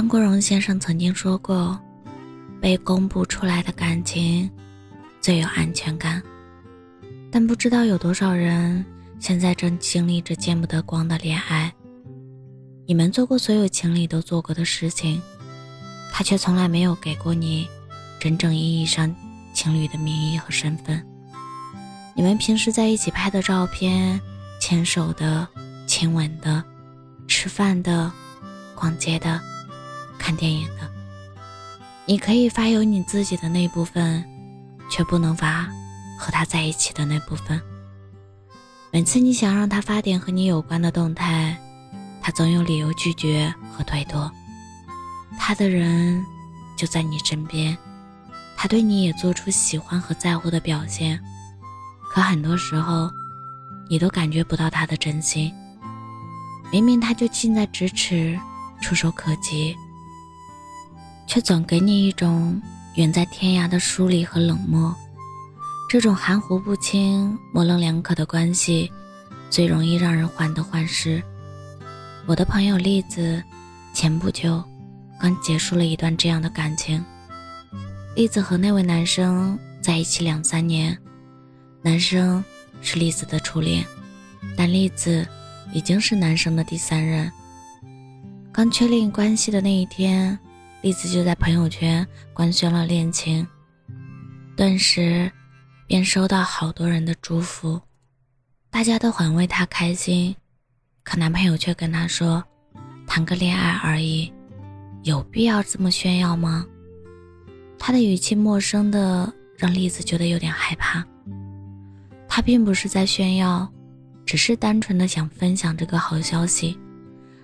张国荣先生曾经说过：“被公布出来的感情最有安全感。”但不知道有多少人现在正经历着见不得光的恋爱。你们做过所有情侣都做过的事情，他却从来没有给过你真正意义上情侣的名义和身份。你们平时在一起拍的照片，牵手的、亲吻的、吃饭的、逛街的。看电影的，你可以发有你自己的那部分，却不能发和他在一起的那部分。每次你想让他发点和你有关的动态，他总有理由拒绝和推脱。他的人就在你身边，他对你也做出喜欢和在乎的表现，可很多时候，你都感觉不到他的真心。明明他就近在咫尺，触手可及。却总给你一种远在天涯的疏离和冷漠，这种含糊不清、模棱两可的关系，最容易让人患得患失。我的朋友栗子，前不久刚结束了一段这样的感情。栗子和那位男生在一起两三年，男生是栗子的初恋，但栗子已经是男生的第三任。刚确定关系的那一天。栗子就在朋友圈官宣了恋情，顿时便收到好多人的祝福，大家都很为她开心。可男朋友却跟她说：“谈个恋爱而已，有必要这么炫耀吗？”他的语气陌生的让栗子觉得有点害怕。他并不是在炫耀，只是单纯的想分享这个好消息，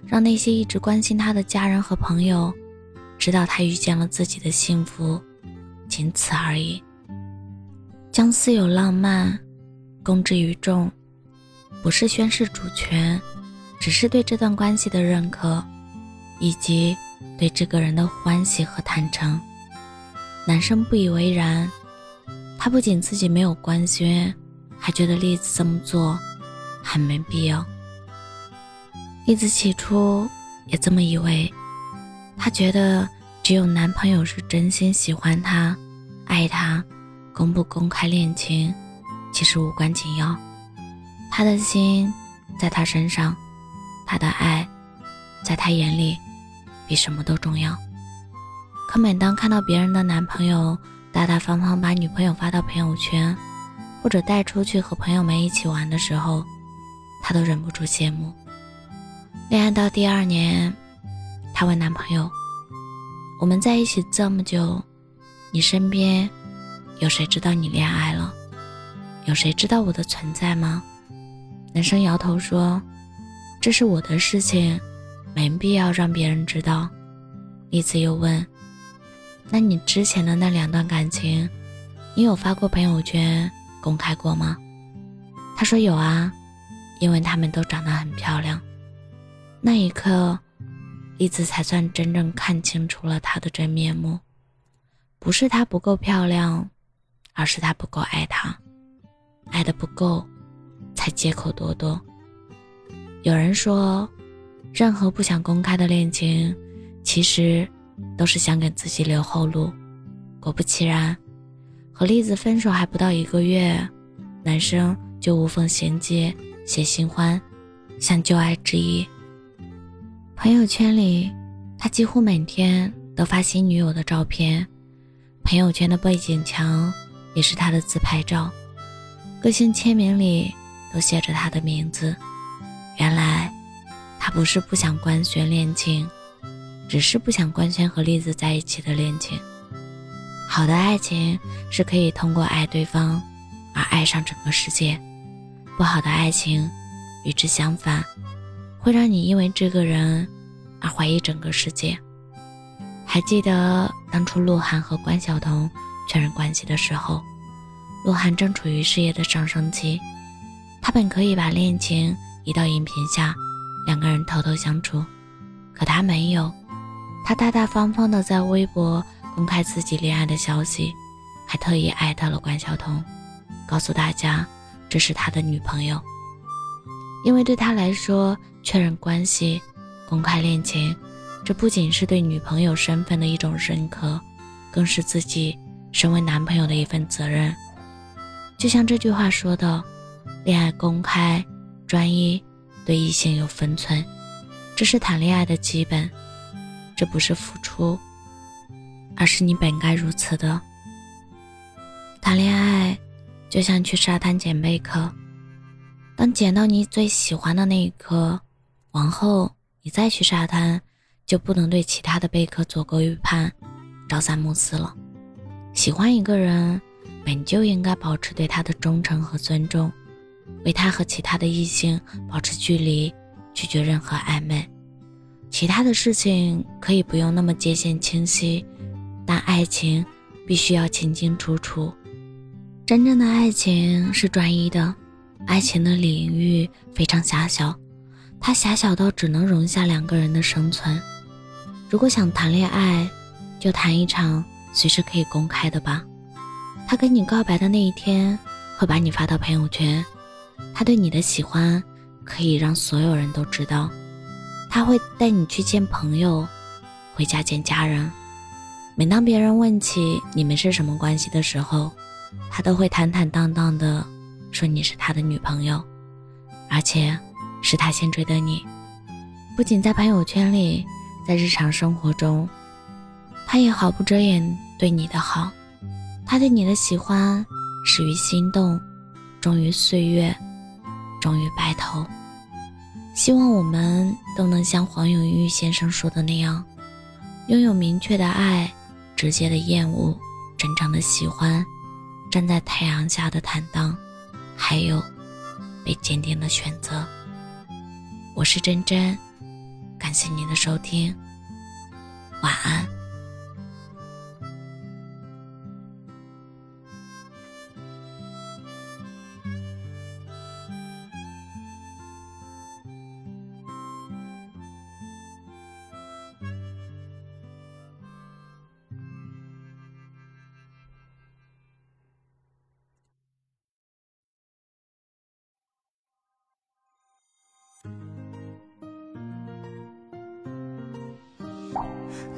让那些一直关心他的家人和朋友。知道他遇见了自己的幸福，仅此而已。将私有浪漫公之于众，不是宣示主权，只是对这段关系的认可，以及对这个人的欢喜和坦诚。男生不以为然，他不仅自己没有官宣，还觉得栗子这么做很没必要。栗子起初也这么以为。他觉得只有男朋友是真心喜欢她、爱她，公不公开恋情其实无关紧要。她的心在他身上，他的爱在他眼里比什么都重要。可每当看到别人的男朋友大大方方把女朋友发到朋友圈，或者带出去和朋友们一起玩的时候，她都忍不住羡慕。恋爱到第二年。她问男朋友：“我们在一起这么久，你身边有谁知道你恋爱了？有谁知道我的存在吗？”男生摇头说：“这是我的事情，没必要让别人知道。”栗子又问：“那你之前的那两段感情，你有发过朋友圈公开过吗？”他说：“有啊，因为他们都长得很漂亮。”那一刻。栗子才算真正看清楚了他的真面目，不是他不够漂亮，而是他不够爱他，爱的不够，才借口多多。有人说，任何不想公开的恋情，其实都是想给自己留后路。果不其然，和栗子分手还不到一个月，男生就无缝衔接写新欢，向旧爱致意。朋友圈里，他几乎每天都发新女友的照片，朋友圈的背景墙也是他的自拍照，个性签名里都写着他的名字。原来，他不是不想官宣恋情，只是不想官宣和栗子在一起的恋情。好的爱情是可以通过爱对方而爱上整个世界，不好的爱情与之相反。会让你因为这个人而怀疑整个世界。还记得当初鹿晗和关晓彤确认关系的时候，鹿晗正处于事业的上升期，他本可以把恋情移到荧屏下，两个人偷偷相处，可他没有，他大大方方的在微博公开自己恋爱的消息，还特意艾特了关晓彤，告诉大家这是他的女朋友。因为对他来说，确认关系、公开恋情，这不仅是对女朋友身份的一种认可，更是自己身为男朋友的一份责任。就像这句话说的：“恋爱公开、专一，对异性有分寸，这是谈恋爱的基本。这不是付出，而是你本该如此的。谈恋爱就像去沙滩捡贝壳，当捡到你最喜欢的那一颗，往后你再去沙滩。”就不能对其他的贝壳左勾右盼、朝三暮四了。喜欢一个人，本就应该保持对他的忠诚和尊重，为他和其他的异性保持距离，拒绝任何暧昧。其他的事情可以不用那么界限清晰，但爱情必须要清清楚楚。真正的爱情是专一的，爱情的领域非常狭小，它狭小到只能容下两个人的生存。如果想谈恋爱，就谈一场随时可以公开的吧。他跟你告白的那一天，会把你发到朋友圈。他对你的喜欢，可以让所有人都知道。他会带你去见朋友，回家见家人。每当别人问起你们是什么关系的时候，他都会坦坦荡荡的说你是他的女朋友，而且是他先追的你。不仅在朋友圈里。在日常生活中，他也毫不遮掩对你的好，他对你的喜欢始于心动，终于岁月，终于白头。希望我们都能像黄永玉先生说的那样，拥有明确的爱，直接的厌恶，真诚的喜欢，站在太阳下的坦荡，还有被坚定的选择。我是真真。感谢您的收听，晚安。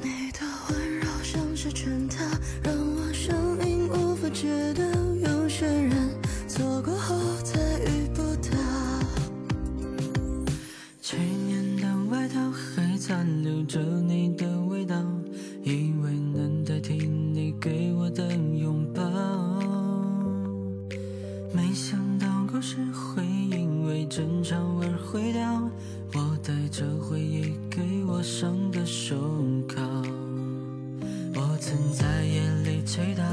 你的温柔像是圈套，让我生命无法戒掉。有些人错过后再遇不到。去年的外套还残留着陌生的手铐，我曾在夜里祈祷